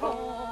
Home.